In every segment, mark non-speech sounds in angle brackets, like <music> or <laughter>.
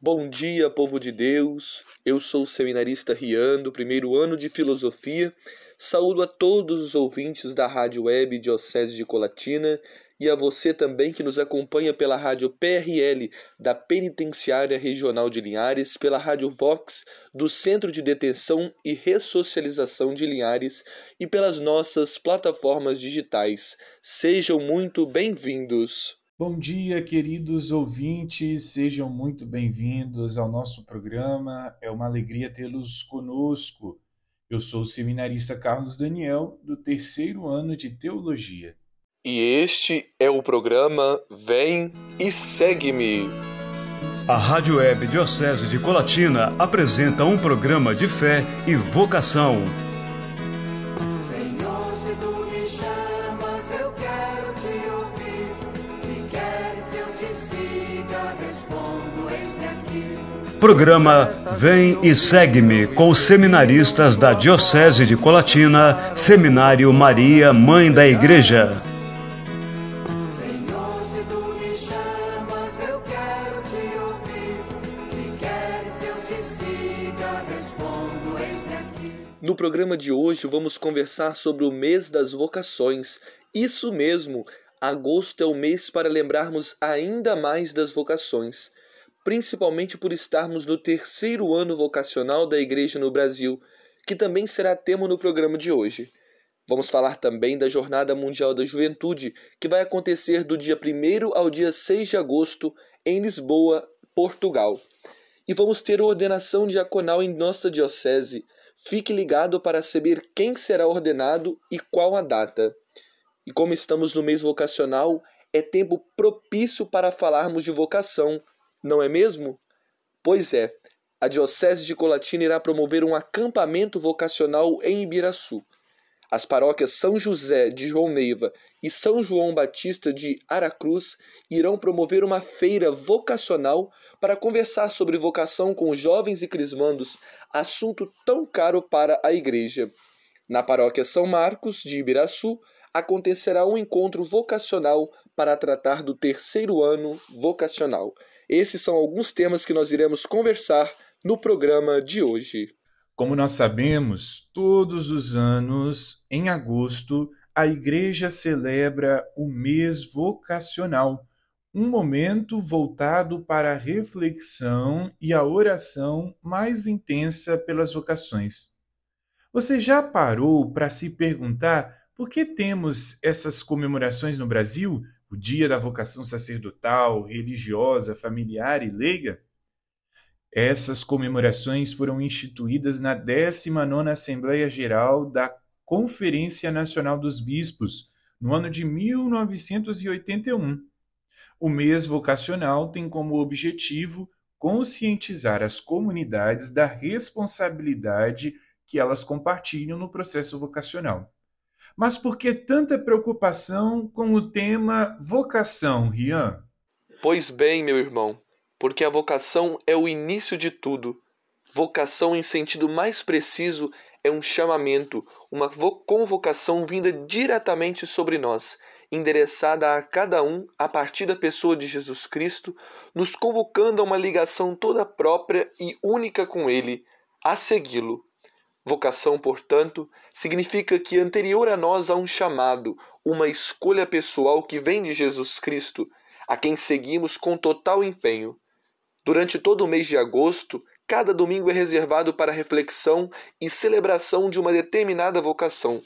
Bom dia, povo de Deus. Eu sou o seminarista Rian, do primeiro ano de filosofia. Saúdo a todos os ouvintes da Rádio Web Diocese de Colatina e a você também que nos acompanha pela Rádio PRL da Penitenciária Regional de Linhares, pela Rádio Vox do Centro de Detenção e Ressocialização de Linhares e pelas nossas plataformas digitais. Sejam muito bem-vindos. Bom dia, queridos ouvintes, sejam muito bem-vindos ao nosso programa. É uma alegria tê-los conosco. Eu sou o seminarista Carlos Daniel, do terceiro ano de Teologia. E este é o programa Vem e Segue-me. A Rádio Web Diocese de Colatina apresenta um programa de fé e vocação Programa Vem e Segue-me com os seminaristas da Diocese de Colatina, Seminário Maria, Mãe da Igreja. No programa de hoje vamos conversar sobre o mês das vocações. Isso mesmo, agosto é o mês para lembrarmos ainda mais das vocações principalmente por estarmos no terceiro ano vocacional da Igreja no Brasil, que também será tema no programa de hoje. Vamos falar também da Jornada Mundial da Juventude, que vai acontecer do dia 1 ao dia 6 de agosto em Lisboa, Portugal. E vamos ter ordenação diaconal em nossa diocese. Fique ligado para saber quem será ordenado e qual a data. E como estamos no mês vocacional, é tempo propício para falarmos de vocação, não é mesmo? Pois é, a Diocese de Colatina irá promover um acampamento vocacional em Ibiraçu. As paróquias São José de João Neiva e São João Batista de Aracruz irão promover uma feira vocacional para conversar sobre vocação com jovens e crismandos, assunto tão caro para a Igreja. Na paróquia São Marcos de Ibiraçu acontecerá um encontro vocacional para tratar do terceiro ano vocacional. Esses são alguns temas que nós iremos conversar no programa de hoje. Como nós sabemos, todos os anos, em agosto, a Igreja celebra o mês vocacional, um momento voltado para a reflexão e a oração mais intensa pelas vocações. Você já parou para se perguntar por que temos essas comemorações no Brasil o dia da vocação sacerdotal, religiosa, familiar e leiga, essas comemorações foram instituídas na 19ª Assembleia Geral da Conferência Nacional dos Bispos, no ano de 1981. O mês vocacional tem como objetivo conscientizar as comunidades da responsabilidade que elas compartilham no processo vocacional. Mas por que tanta preocupação com o tema vocação, Rian? Pois bem, meu irmão, porque a vocação é o início de tudo. Vocação, em sentido mais preciso, é um chamamento, uma convocação vinda diretamente sobre nós, endereçada a cada um a partir da pessoa de Jesus Cristo, nos convocando a uma ligação toda própria e única com Ele, a segui-lo. Vocação, portanto, significa que anterior a nós há um chamado, uma escolha pessoal que vem de Jesus Cristo, a quem seguimos com total empenho. Durante todo o mês de agosto, cada domingo é reservado para reflexão e celebração de uma determinada vocação.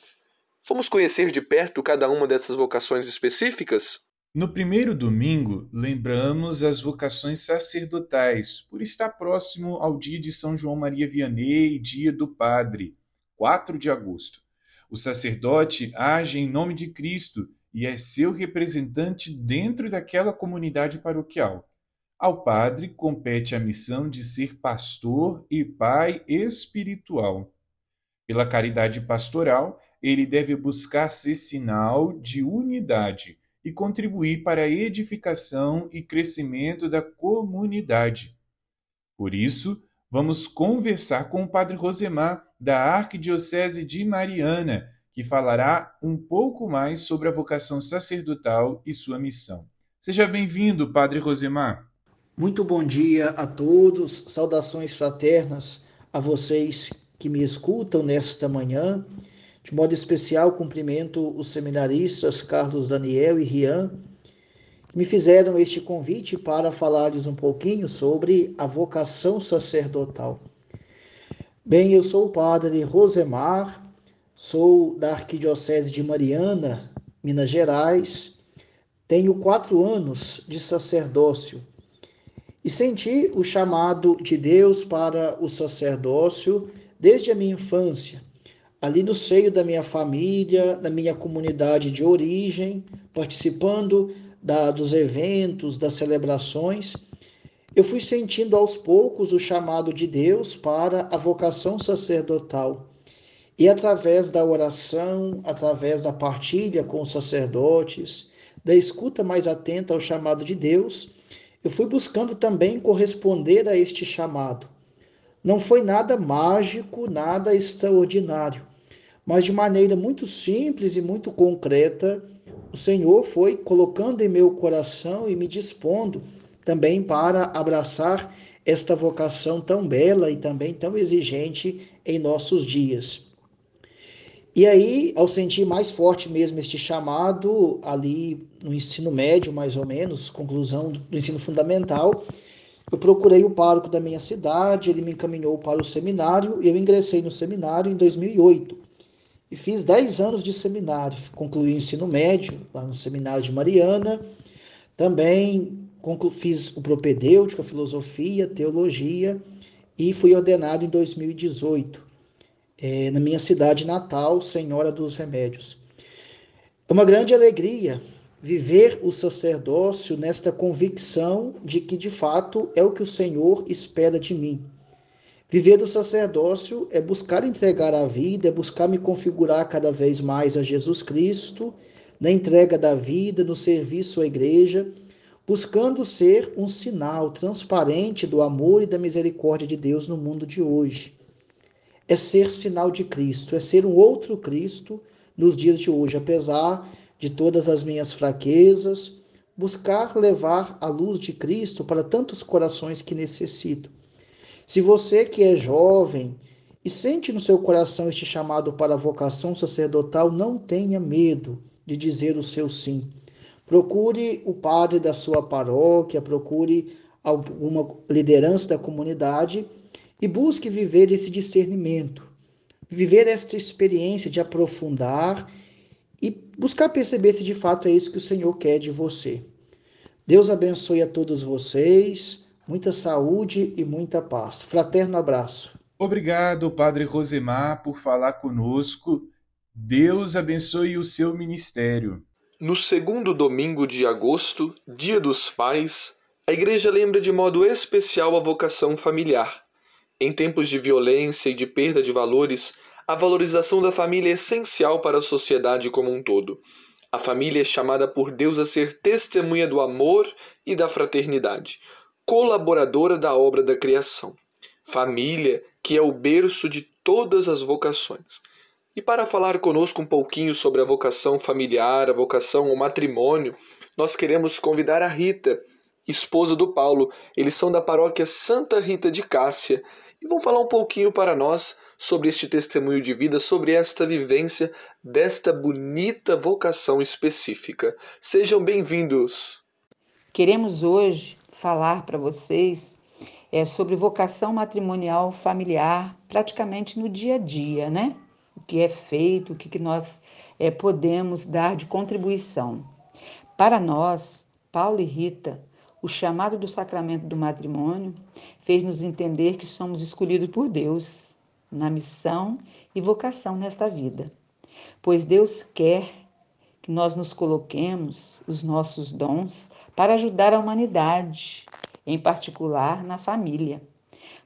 Vamos conhecer de perto cada uma dessas vocações específicas? No primeiro domingo, lembramos as vocações sacerdotais, por estar próximo ao dia de São João Maria Vianney, dia do Padre, 4 de agosto. O sacerdote age em nome de Cristo e é seu representante dentro daquela comunidade paroquial. Ao padre compete a missão de ser pastor e pai espiritual. Pela caridade pastoral, ele deve buscar ser sinal de unidade e contribuir para a edificação e crescimento da comunidade. Por isso, vamos conversar com o Padre Rosemar, da Arquidiocese de Mariana, que falará um pouco mais sobre a vocação sacerdotal e sua missão. Seja bem-vindo, Padre Rosemar. Muito bom dia a todos, saudações fraternas a vocês que me escutam nesta manhã. De modo especial, cumprimento os seminaristas Carlos Daniel e Rian, que me fizeram este convite para falar-lhes um pouquinho sobre a vocação sacerdotal. Bem, eu sou o padre Rosemar, sou da Arquidiocese de Mariana, Minas Gerais, tenho quatro anos de sacerdócio e senti o chamado de Deus para o sacerdócio desde a minha infância, ali no seio da minha família, da minha comunidade de origem, participando da, dos eventos, das celebrações eu fui sentindo aos poucos o chamado de Deus para a vocação sacerdotal. E através da oração, através da partilha com os sacerdotes, da escuta mais atenta ao chamado de Deus, eu fui buscando também corresponder a este chamado. Não foi nada mágico, nada extraordinário, mas de maneira muito simples e muito concreta, o Senhor foi colocando em meu coração e me dispondo também para abraçar esta vocação tão bela e também tão exigente em nossos dias. E aí, ao sentir mais forte mesmo este chamado, ali no ensino médio, mais ou menos, conclusão do ensino fundamental, eu procurei o pároco da minha cidade, ele me encaminhou para o seminário e eu ingressei no seminário em 2008. E fiz 10 anos de seminário, concluí o ensino médio lá no seminário de Mariana, também fiz o propedêutico, filosofia, teologia e fui ordenado em 2018, é, na minha cidade natal, Senhora dos Remédios. É uma grande alegria viver o sacerdócio nesta convicção de que, de fato, é o que o Senhor espera de mim. Viver do sacerdócio é buscar entregar a vida, é buscar me configurar cada vez mais a Jesus Cristo, na entrega da vida, no serviço à igreja buscando ser um sinal transparente do amor e da misericórdia de Deus no mundo de hoje. É ser sinal de Cristo, é ser um outro Cristo nos dias de hoje, apesar de todas as minhas fraquezas, buscar levar a luz de Cristo para tantos corações que necessitam. Se você que é jovem e sente no seu coração este chamado para a vocação sacerdotal, não tenha medo de dizer o seu sim. Procure o padre da sua paróquia, procure alguma liderança da comunidade e busque viver esse discernimento, viver esta experiência de aprofundar e buscar perceber se de fato é isso que o Senhor quer de você. Deus abençoe a todos vocês, muita saúde e muita paz. Fraterno abraço. Obrigado, Padre Rosemar, por falar conosco. Deus abençoe o seu ministério. No segundo domingo de agosto, Dia dos Pais, a Igreja lembra de modo especial a vocação familiar. Em tempos de violência e de perda de valores, a valorização da família é essencial para a sociedade como um todo. A família é chamada por Deus a ser testemunha do amor e da fraternidade, colaboradora da obra da criação. Família que é o berço de todas as vocações. E para falar conosco um pouquinho sobre a vocação familiar, a vocação ao matrimônio, nós queremos convidar a Rita, esposa do Paulo. Eles são da paróquia Santa Rita de Cássia e vão falar um pouquinho para nós sobre este testemunho de vida, sobre esta vivência desta bonita vocação específica. Sejam bem-vindos. Queremos hoje falar para vocês é, sobre vocação matrimonial familiar, praticamente no dia a dia, né? o que é feito, o que, que nós é, podemos dar de contribuição. Para nós, Paulo e Rita, o chamado do sacramento do matrimônio fez-nos entender que somos escolhidos por Deus na missão e vocação nesta vida, pois Deus quer que nós nos coloquemos os nossos dons para ajudar a humanidade, em particular na família.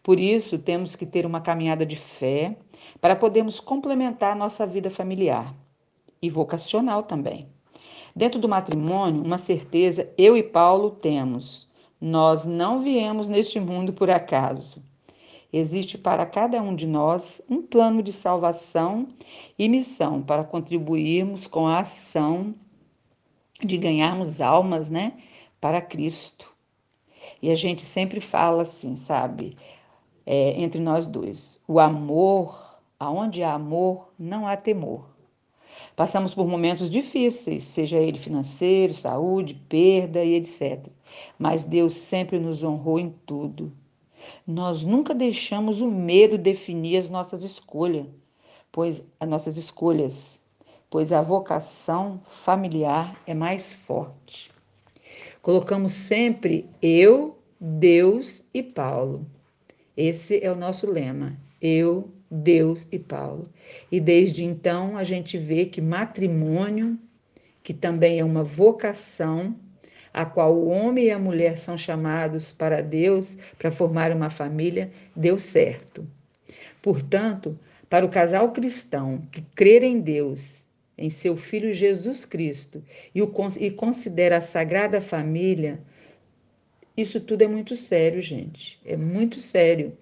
Por isso, temos que ter uma caminhada de fé para podermos complementar nossa vida familiar e vocacional também. Dentro do matrimônio, uma certeza eu e Paulo temos: nós não viemos neste mundo por acaso. Existe para cada um de nós um plano de salvação e missão para contribuirmos com a ação de ganharmos almas, né, para Cristo. E a gente sempre fala assim, sabe, é, entre nós dois: o amor, aonde há amor, não há temor. Passamos por momentos difíceis, seja ele financeiro, saúde, perda e etc. Mas Deus sempre nos honrou em tudo. Nós nunca deixamos o medo definir as nossas escolhas, pois as nossas escolhas, pois a vocação familiar é mais forte. Colocamos sempre eu, Deus e Paulo. Esse é o nosso lema. Eu, Deus e Paulo. E desde então a gente vê que matrimônio, que também é uma vocação, a qual o homem e a mulher são chamados para Deus, para formar uma família, deu certo. Portanto, para o casal cristão que crer em Deus, em seu Filho Jesus Cristo e, o, e considera a Sagrada Família, isso tudo é muito sério, gente. É muito sério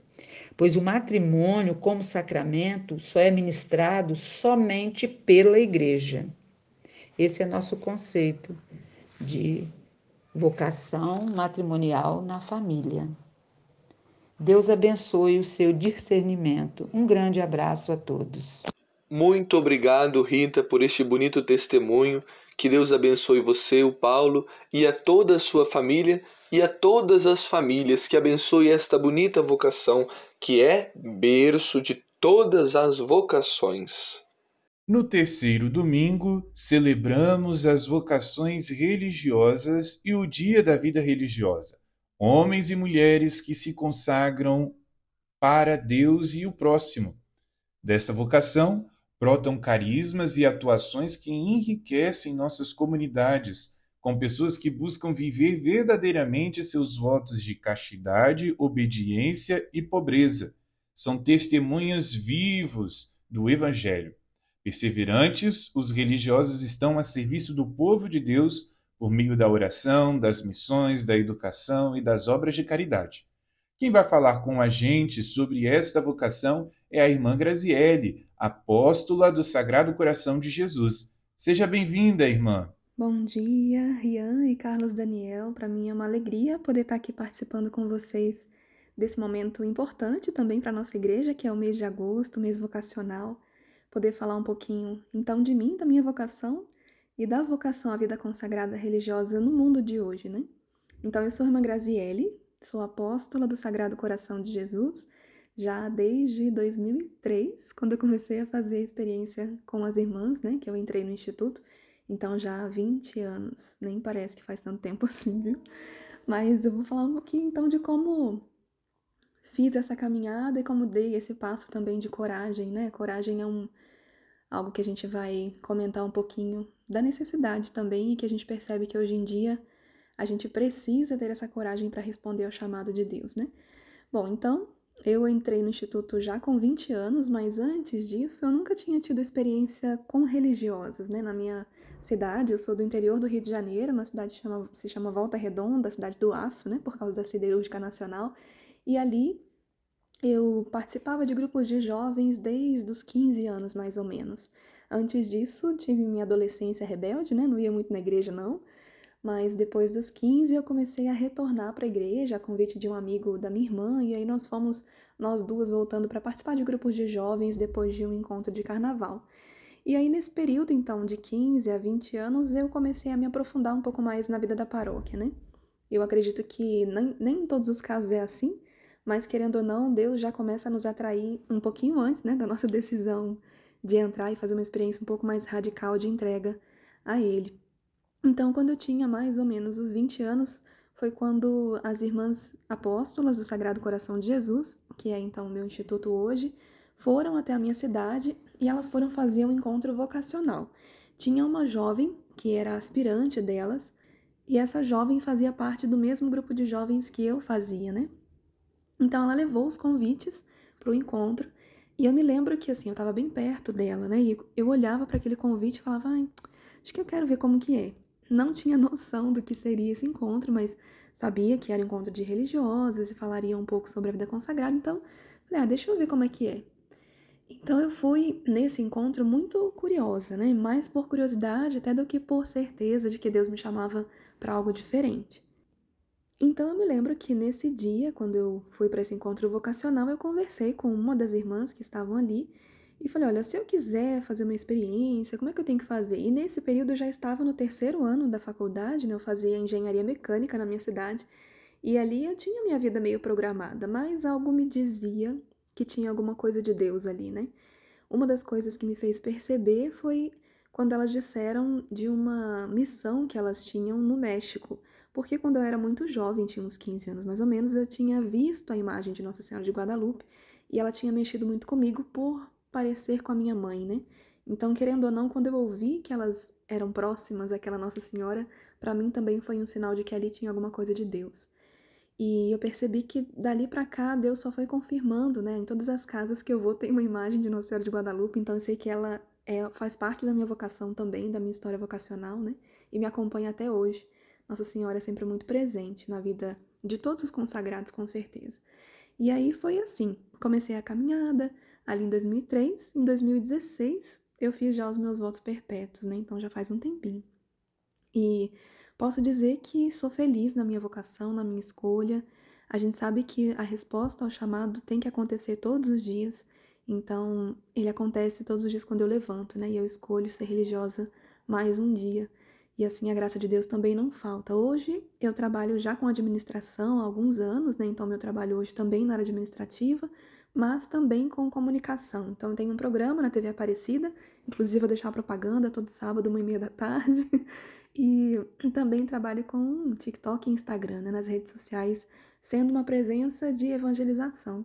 pois o matrimônio, como sacramento, só é ministrado somente pela igreja. Esse é nosso conceito de vocação matrimonial na família. Deus abençoe o seu discernimento. Um grande abraço a todos. Muito obrigado, Rita, por este bonito testemunho. Que Deus abençoe você, o Paulo, e a toda a sua família e a todas as famílias. Que abençoe esta bonita vocação que é berço de todas as vocações. No terceiro domingo, celebramos as vocações religiosas e o Dia da Vida Religiosa. Homens e mulheres que se consagram para Deus e o próximo. Desta vocação, brotam carismas e atuações que enriquecem nossas comunidades, com pessoas que buscam viver verdadeiramente seus votos de castidade, obediência e pobreza. São testemunhas vivos do Evangelho. Perseverantes, os religiosos estão a serviço do povo de Deus por meio da oração, das missões, da educação e das obras de caridade. Quem vai falar com a gente sobre esta vocação é a irmã Graziele, apóstola do Sagrado Coração de Jesus. Seja bem-vinda, irmã. Bom dia, Rian e Carlos Daniel. Para mim é uma alegria poder estar aqui participando com vocês desse momento importante também para a nossa igreja, que é o mês de agosto, mês vocacional. Poder falar um pouquinho então de mim, da minha vocação e da vocação à vida consagrada religiosa no mundo de hoje, né? Então, eu sou irmã Graziele, sou apóstola do Sagrado Coração de Jesus, já desde 2003, quando eu comecei a fazer a experiência com as irmãs, né, que eu entrei no instituto. Então já há 20 anos, nem parece que faz tanto tempo <laughs> assim, viu? Mas eu vou falar um pouquinho então de como fiz essa caminhada e como dei esse passo também de coragem, né? Coragem é um algo que a gente vai comentar um pouquinho da necessidade também e que a gente percebe que hoje em dia a gente precisa ter essa coragem para responder ao chamado de Deus, né? Bom, então eu entrei no instituto já com 20 anos, mas antes disso eu nunca tinha tido experiência com religiosas, né? Na minha cidade, eu sou do interior do Rio de Janeiro, uma cidade que chama, se chama Volta Redonda, cidade do aço, né? Por causa da siderúrgica nacional. E ali eu participava de grupos de jovens desde os 15 anos, mais ou menos. Antes disso, tive minha adolescência rebelde, né? Não ia muito na igreja, não. Mas depois dos 15 eu comecei a retornar para a igreja a convite de um amigo da minha irmã e aí nós fomos nós duas voltando para participar de grupos de jovens depois de um encontro de carnaval. E aí nesse período então de 15 a 20 anos eu comecei a me aprofundar um pouco mais na vida da paróquia, né? Eu acredito que nem, nem em todos os casos é assim, mas querendo ou não, Deus já começa a nos atrair um pouquinho antes, né, da nossa <laughs> decisão de entrar e fazer uma experiência um pouco mais radical de entrega a ele. Então, quando eu tinha mais ou menos os 20 anos, foi quando as irmãs apóstolas do Sagrado Coração de Jesus, que é então o meu instituto hoje, foram até a minha cidade e elas foram fazer um encontro vocacional. Tinha uma jovem que era aspirante delas, e essa jovem fazia parte do mesmo grupo de jovens que eu fazia, né? Então ela levou os convites para o encontro, e eu me lembro que assim, eu estava bem perto dela, né? E eu olhava para aquele convite e falava, ai, acho que eu quero ver como que é não tinha <laughs> noção do que seria esse encontro, mas sabia que era um encontro de religiosas e falaria um pouco sobre a vida consagrada, então falei, ah, deixa eu ver como é que é. Então eu fui nesse encontro muito curiosa, né? Mais por curiosidade até do que por certeza de que Deus me chamava para algo diferente. Então eu me lembro que nesse dia, quando eu fui para esse encontro vocacional, eu conversei com uma das irmãs que estavam ali e falei: olha, se eu quiser fazer uma experiência, como é que eu tenho que fazer? E nesse período eu já estava no terceiro ano da faculdade, né? eu fazia engenharia mecânica na minha cidade e ali eu tinha minha vida meio programada, mas algo me dizia que tinha alguma coisa de Deus ali, né? Uma das coisas que me fez perceber foi quando elas disseram de uma missão que elas tinham no México. Porque quando eu era muito jovem, tinha uns 15 anos mais ou menos, eu tinha visto a imagem de Nossa Senhora de Guadalupe e ela tinha mexido muito comigo por parecer com a minha mãe, né? Então, querendo ou não, quando eu ouvi que elas eram próximas àquela Nossa Senhora, para mim também foi um sinal de que ali tinha alguma coisa de Deus. E eu percebi que dali para cá Deus só foi confirmando, né? Em todas as casas que eu vou tem uma imagem de Nossa Senhora de Guadalupe, então eu sei que ela é, faz parte da minha vocação também, da minha história vocacional, né? E me acompanha até hoje. Nossa Senhora é sempre muito presente na vida de todos os consagrados, com certeza. E aí foi assim: comecei a caminhada ali em 2003, em 2016 eu fiz já os meus votos perpétuos, né? Então já faz um tempinho. E posso dizer que sou feliz na minha vocação, na minha escolha. A gente sabe que a resposta ao chamado tem que acontecer todos os dias. Então, ele acontece todos os dias quando eu levanto, né? E eu escolho ser religiosa mais um dia. E assim a graça de Deus também não falta. Hoje eu trabalho já com administração há alguns anos, né? Então meu trabalho hoje também na área administrativa, mas também com comunicação. Então tem um programa na TV Aparecida, inclusive vou deixar propaganda todo sábado, uma e meia da tarde. <laughs> E também trabalho com TikTok e Instagram, né? nas redes sociais, sendo uma presença de evangelização.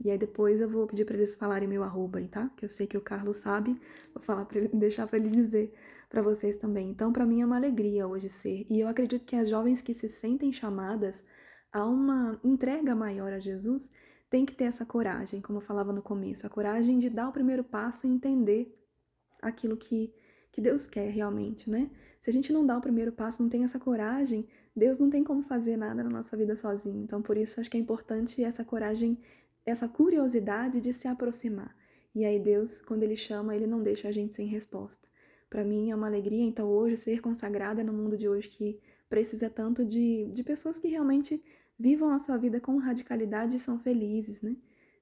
E aí depois eu vou pedir para eles falarem meu arroba aí, tá? Que eu sei que o Carlos sabe, vou falar para ele, <laughs> deixar para ele dizer para vocês também. Então, para mim é uma alegria hoje ser. E eu acredito que as jovens que se sentem chamadas a uma entrega maior a Jesus têm que ter essa coragem, como eu falava no começo, a coragem de dar o primeiro passo e entender aquilo que que Deus quer realmente, né? Se a gente não dá o primeiro passo, não tem essa coragem, Deus não tem como fazer nada na nossa vida sozinho. Então, por isso, acho que é importante essa coragem essa curiosidade de se aproximar. E aí Deus, quando ele chama, ele não deixa a gente sem resposta. Para mim é uma alegria, então, hoje ser consagrada no mundo de hoje que precisa tanto de, de pessoas que realmente vivam a sua vida com radicalidade e são felizes, né?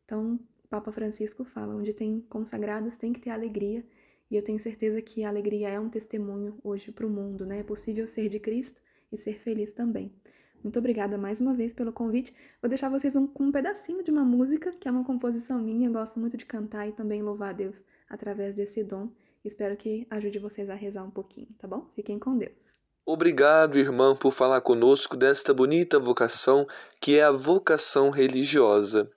Então, Papa Francisco fala, onde tem consagrados tem que ter alegria, e eu tenho certeza que a alegria é um testemunho hoje para o mundo, né? É possível ser de Cristo e ser feliz também. Muito obrigada mais uma vez pelo convite. Vou deixar vocês um, com um pedacinho de uma música, que é uma composição minha. Eu gosto muito de cantar e também louvar a Deus através desse dom. Espero que ajude vocês a rezar um pouquinho, tá bom? Fiquem com Deus. Obrigado, irmã, por falar conosco desta bonita vocação que é a vocação religiosa.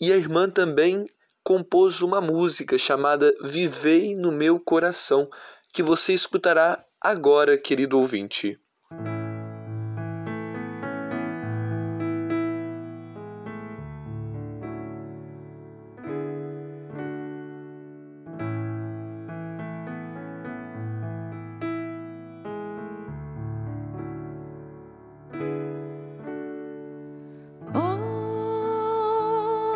E a irmã também compôs uma música chamada Vivei no Meu Coração, que você escutará agora, querido ouvinte.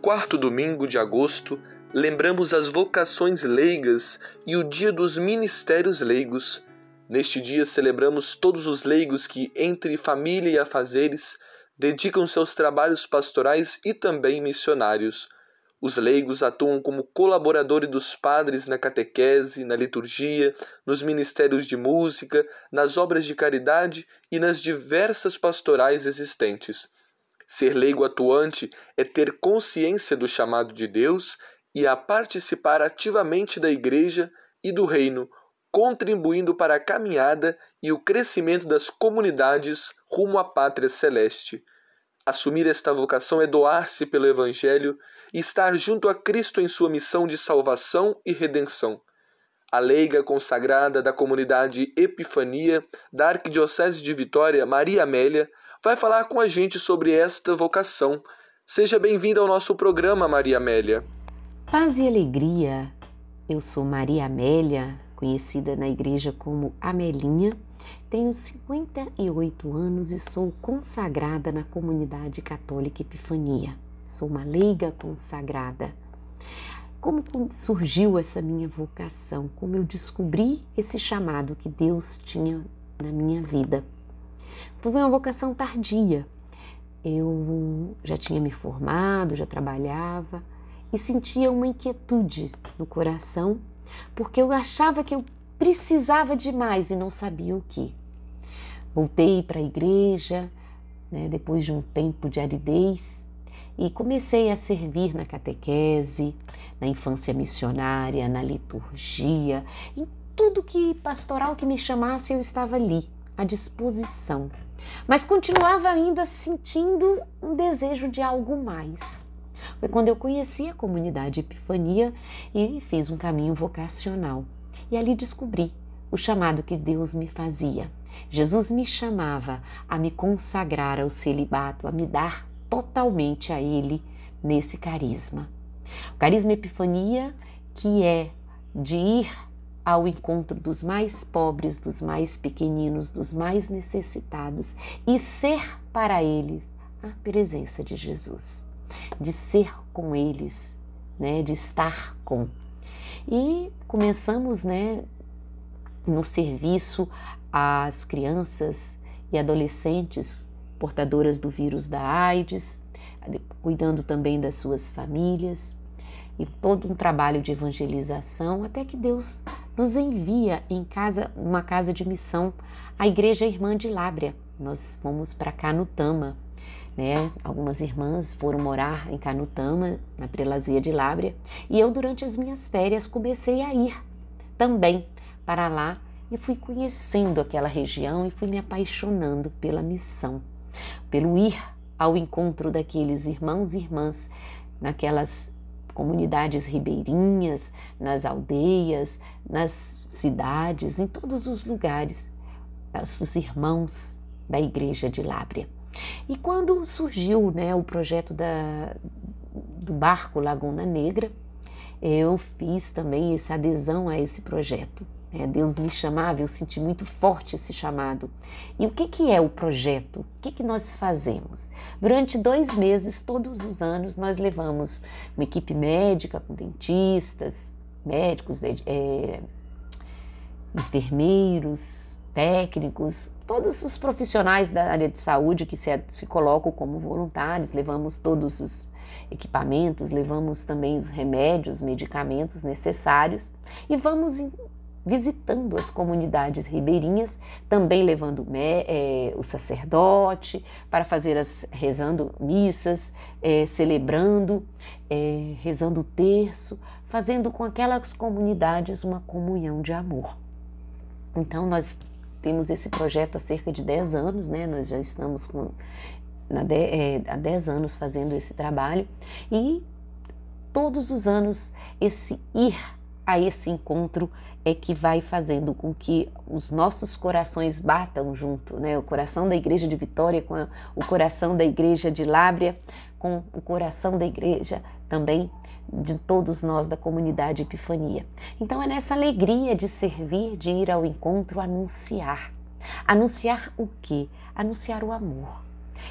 quarto domingo de agosto, lembramos as vocações leigas e o dia dos ministérios leigos. Neste dia celebramos todos os leigos que, entre família e afazeres, dedicam seus trabalhos pastorais e também missionários. Os leigos atuam como colaboradores dos padres na catequese, na liturgia, nos ministérios de música, nas obras de caridade e nas diversas pastorais existentes. Ser leigo atuante é ter consciência do chamado de Deus e a participar ativamente da Igreja e do Reino, contribuindo para a caminhada e o crescimento das comunidades rumo à pátria celeste. Assumir esta vocação é doar-se pelo Evangelho e estar junto a Cristo em sua missão de salvação e redenção. A leiga consagrada da comunidade Epifania da Arquidiocese de Vitória, Maria Amélia, vai falar com a gente sobre esta vocação. Seja bem-vinda ao nosso programa, Maria Amélia. Paz e alegria. Eu sou Maria Amélia, conhecida na igreja como Amelinha. Tenho 58 anos e sou consagrada na comunidade católica Epifania. Sou uma leiga consagrada. Como surgiu essa minha vocação? Como eu descobri esse chamado que Deus tinha na minha vida? Foi uma vocação tardia. Eu já tinha me formado, já trabalhava e sentia uma inquietude no coração, porque eu achava que eu precisava de mais e não sabia o que. Voltei para a igreja, né, depois de um tempo de aridez, e comecei a servir na catequese, na infância missionária, na liturgia, em tudo que pastoral que me chamasse, eu estava ali, à disposição. Mas continuava ainda sentindo um desejo de algo mais. Foi quando eu conheci a comunidade Epifania e fiz um caminho vocacional. E ali descobri o chamado que Deus me fazia. Jesus me chamava a me consagrar ao celibato, a me dar totalmente a Ele nesse carisma. O carisma Epifania, que é de ir ao encontro dos mais pobres, dos mais pequeninos, dos mais necessitados e ser para eles a presença de Jesus, de ser com eles, né, de estar com. E começamos, né, no serviço às crianças e adolescentes portadoras do vírus da AIDS, cuidando também das suas famílias e todo um trabalho de evangelização até que Deus nos envia em casa, uma casa de missão, a Igreja Irmã de Lábrea. Nós fomos para Canutama, né? Algumas irmãs foram morar em Canutama, na prelazia de Lábrea, e eu durante as minhas férias comecei a ir também para lá e fui conhecendo aquela região e fui me apaixonando pela missão, pelo ir ao encontro daqueles irmãos e irmãs naquelas comunidades ribeirinhas, nas aldeias, nas cidades, em todos os lugares, nossos irmãos da igreja de Lábrea. E quando surgiu né, o projeto da, do barco Laguna Negra, eu fiz também essa adesão a esse projeto. Né? Deus me chamava, eu senti muito forte esse chamado. E o que, que é o projeto? O que, que nós fazemos? Durante dois meses, todos os anos, nós levamos uma equipe médica com dentistas, médicos, é, enfermeiros, técnicos, todos os profissionais da área de saúde que se, se colocam como voluntários, levamos todos os equipamentos, levamos também os remédios, medicamentos necessários e vamos visitando as comunidades ribeirinhas, também levando é, o sacerdote para fazer as rezando missas, é, celebrando, é, rezando o terço, fazendo com aquelas comunidades uma comunhão de amor. Então nós temos esse projeto há cerca de 10 anos, né? Nós já estamos com de, é, há 10 anos fazendo esse trabalho e todos os anos esse ir a esse encontro é que vai fazendo com que os nossos corações batam junto, né? O coração da igreja de Vitória com o coração da igreja de Lábrea, com o coração da igreja também de todos nós da comunidade Epifania. Então é nessa alegria de servir, de ir ao encontro, anunciar. Anunciar o quê? Anunciar o amor.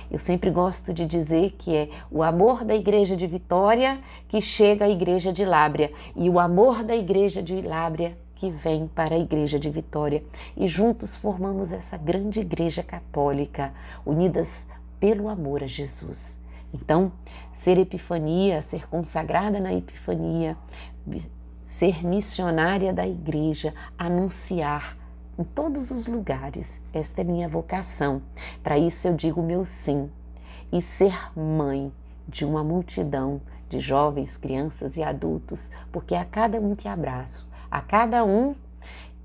Eu sempre gosto de dizer que é o amor da igreja de Vitória que chega à igreja de Lábria e o amor da igreja de Lábria que vem para a igreja de Vitória. E juntos formamos essa grande igreja católica, unidas pelo amor a Jesus. Então, ser epifania, ser consagrada na epifania, ser missionária da igreja, anunciar em todos os lugares. Esta é minha vocação. Para isso eu digo meu sim. E ser mãe de uma multidão de jovens, crianças e adultos, porque a cada um que abraço, a cada um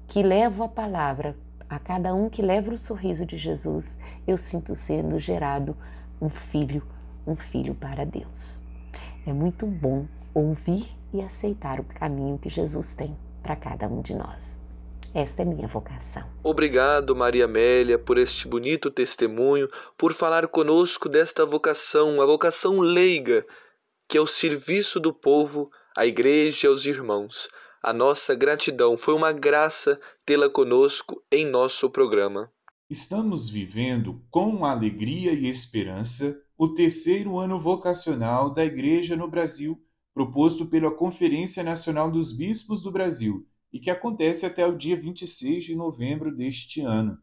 que leva a palavra, a cada um que leva o sorriso de Jesus, eu sinto sendo gerado um filho, um filho para Deus. É muito bom ouvir e aceitar o caminho que Jesus tem para cada um de nós. Esta é minha vocação. Obrigado, Maria Amélia, por este bonito testemunho, por falar conosco desta vocação, a vocação leiga, que é o serviço do povo, à igreja e aos irmãos. A nossa gratidão foi uma graça tê-la conosco em nosso programa. Estamos vivendo com alegria e esperança o terceiro ano vocacional da Igreja no Brasil, proposto pela Conferência Nacional dos Bispos do Brasil e que acontece até o dia 26 de novembro deste ano.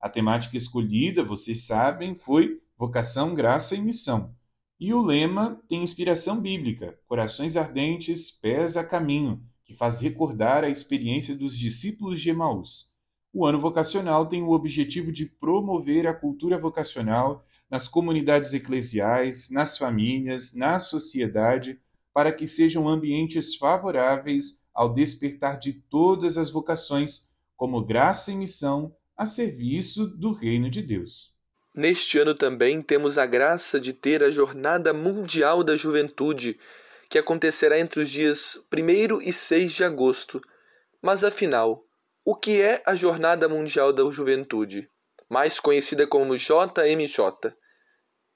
A temática escolhida, vocês sabem, foi Vocação, Graça e Missão. E o lema tem inspiração bíblica: Corações ardentes, pés a caminho, que faz recordar a experiência dos discípulos de Emaús. O ano vocacional tem o objetivo de promover a cultura vocacional nas comunidades eclesiais, nas famílias, na sociedade, para que sejam ambientes favoráveis ao despertar de todas as vocações, como graça e missão a serviço do reino de Deus. Neste ano também temos a graça de ter a Jornada Mundial da Juventude, que acontecerá entre os dias 1 e 6 de agosto. Mas afinal, o que é a Jornada Mundial da Juventude, mais conhecida como JMJ?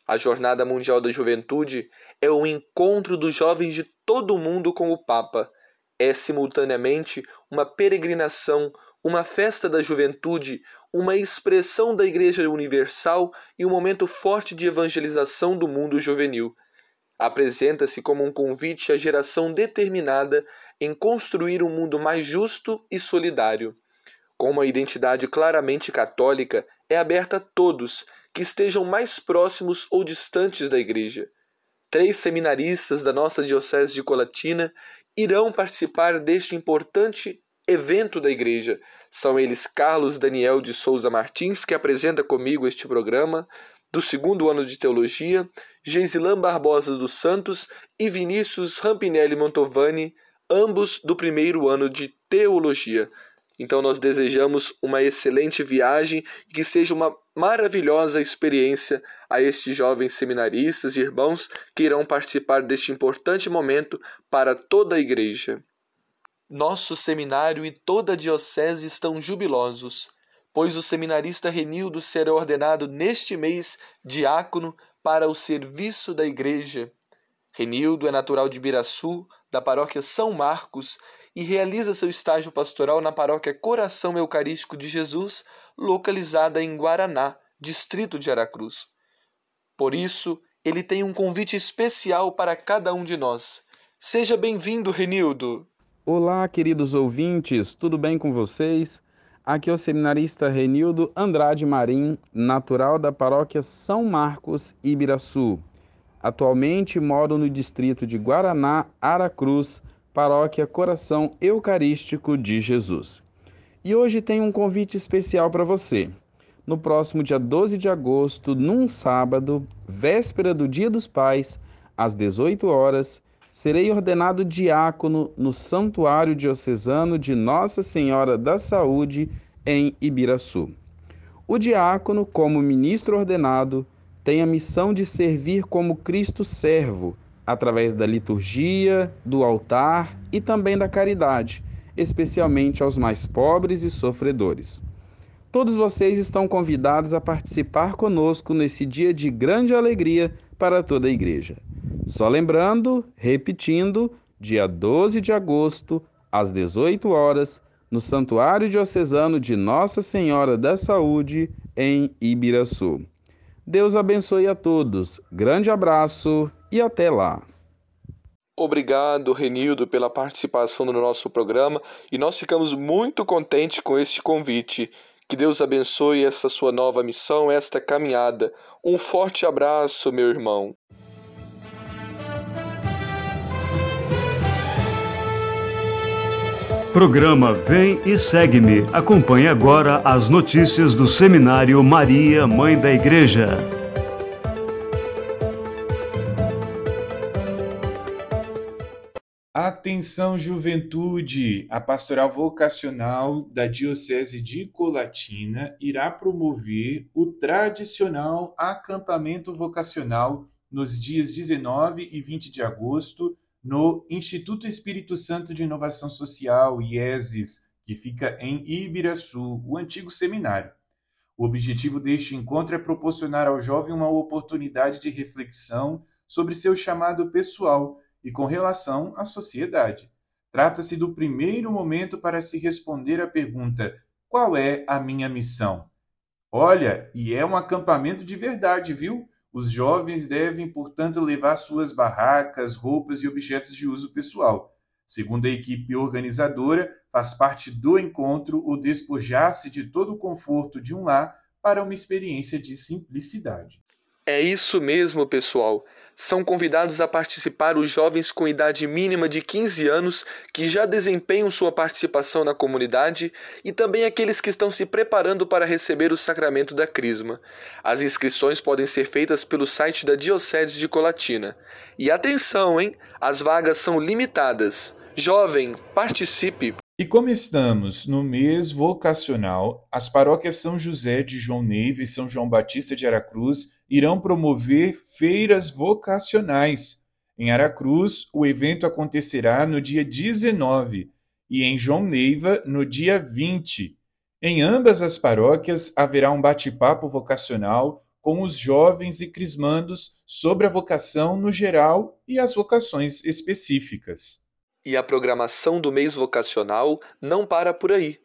A Jornada Mundial da Juventude é o encontro dos jovens de todo o mundo com o Papa é simultaneamente uma peregrinação, uma festa da juventude, uma expressão da Igreja Universal e um momento forte de evangelização do mundo juvenil. Apresenta-se como um convite à geração determinada em construir um mundo mais justo e solidário. Com uma identidade claramente católica, é aberta a todos que estejam mais próximos ou distantes da Igreja. Três seminaristas da nossa Diocese de Colatina irão participar deste importante evento da igreja. São eles Carlos Daniel de Souza Martins, que apresenta comigo este programa, do segundo ano de teologia, Geisilan Barbosa dos Santos e Vinícius Rampinelli Montovani, ambos do primeiro ano de teologia. Então nós desejamos uma excelente viagem e que seja uma maravilhosa experiência a estes jovens seminaristas e irmãos que irão participar deste importante momento para toda a igreja. Nosso seminário e toda a diocese estão jubilosos, pois o seminarista Renildo será ordenado neste mês diácono para o serviço da igreja. Renildo é natural de Biraçu, da paróquia São Marcos, e realiza seu estágio pastoral na paróquia Coração Eucarístico de Jesus, localizada em Guaraná, distrito de Aracruz. Por isso, ele tem um convite especial para cada um de nós. Seja bem-vindo, Renildo! Olá, queridos ouvintes, tudo bem com vocês? Aqui é o seminarista Renildo Andrade Marim, natural da paróquia São Marcos, Ibiraçu. Atualmente moro no distrito de Guaraná, Aracruz, Paróquia Coração Eucarístico de Jesus. E hoje tem um convite especial para você. No próximo dia 12 de agosto, num sábado, véspera do Dia dos Pais, às 18 horas, serei ordenado diácono no Santuário Diocesano de Nossa Senhora da Saúde, em Ibiraçu. O diácono, como ministro ordenado, tem a missão de servir como Cristo servo através da liturgia, do altar e também da caridade, especialmente aos mais pobres e sofredores. Todos vocês estão convidados a participar conosco nesse dia de grande alegria para toda a igreja. Só lembrando, repetindo, dia 12 de agosto, às 18 horas, no Santuário Diocesano de Nossa Senhora da Saúde, em Ibiraçu. Deus abençoe a todos. Grande abraço e até lá. Obrigado, Renildo, pela participação no nosso programa e nós ficamos muito contentes com este convite. Que Deus abençoe essa sua nova missão, esta caminhada. Um forte abraço, meu irmão. Programa Vem e Segue-me. Acompanhe agora as notícias do Seminário Maria, Mãe da Igreja. Atenção, juventude! A pastoral vocacional da Diocese de Colatina irá promover o tradicional acampamento vocacional nos dias 19 e 20 de agosto no Instituto Espírito Santo de Inovação Social, IESES, que fica em Ibiraçu, o antigo seminário. O objetivo deste encontro é proporcionar ao jovem uma oportunidade de reflexão sobre seu chamado pessoal e com relação à sociedade. Trata-se do primeiro momento para se responder à pergunta: qual é a minha missão? Olha, e é um acampamento de verdade, viu? Os jovens devem, portanto, levar suas barracas, roupas e objetos de uso pessoal. Segundo a equipe organizadora, faz parte do encontro o despojar-se de todo o conforto de um lar para uma experiência de simplicidade. É isso mesmo, pessoal são convidados a participar os jovens com idade mínima de 15 anos que já desempenham sua participação na comunidade e também aqueles que estão se preparando para receber o sacramento da Crisma. As inscrições podem ser feitas pelo site da Diocese de Colatina. E atenção, hein? As vagas são limitadas. Jovem, participe! E como estamos no mês vocacional, as paróquias São José de João Neiva e São João Batista de Aracruz irão promover feiras vocacionais. Em Aracruz, o evento acontecerá no dia 19 e em João Neiva, no dia 20. Em ambas as paróquias haverá um bate-papo vocacional com os jovens e crismandos sobre a vocação no geral e as vocações específicas. E a programação do mês vocacional não para por aí.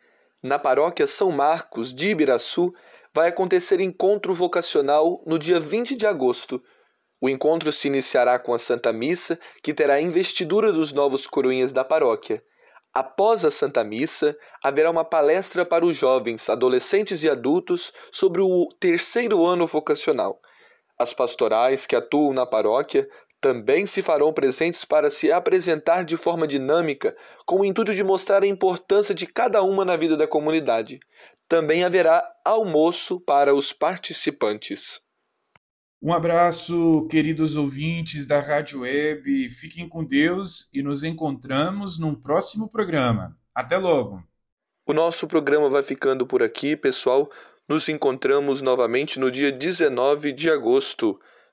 Na paróquia São Marcos de Ibiraçu vai acontecer encontro vocacional no dia 20 de agosto. O encontro se iniciará com a Santa Missa, que terá a investidura dos novos coroinhas da paróquia. Após a Santa Missa, haverá uma palestra para os jovens, adolescentes e adultos sobre o terceiro ano vocacional. As pastorais que atuam na paróquia também se farão presentes para se apresentar de forma dinâmica, com o intuito de mostrar a importância de cada uma na vida da comunidade. Também haverá almoço para os participantes. Um abraço, queridos ouvintes da Rádio Web. Fiquem com Deus e nos encontramos num próximo programa. Até logo. O nosso programa vai ficando por aqui, pessoal. Nos encontramos novamente no dia 19 de agosto.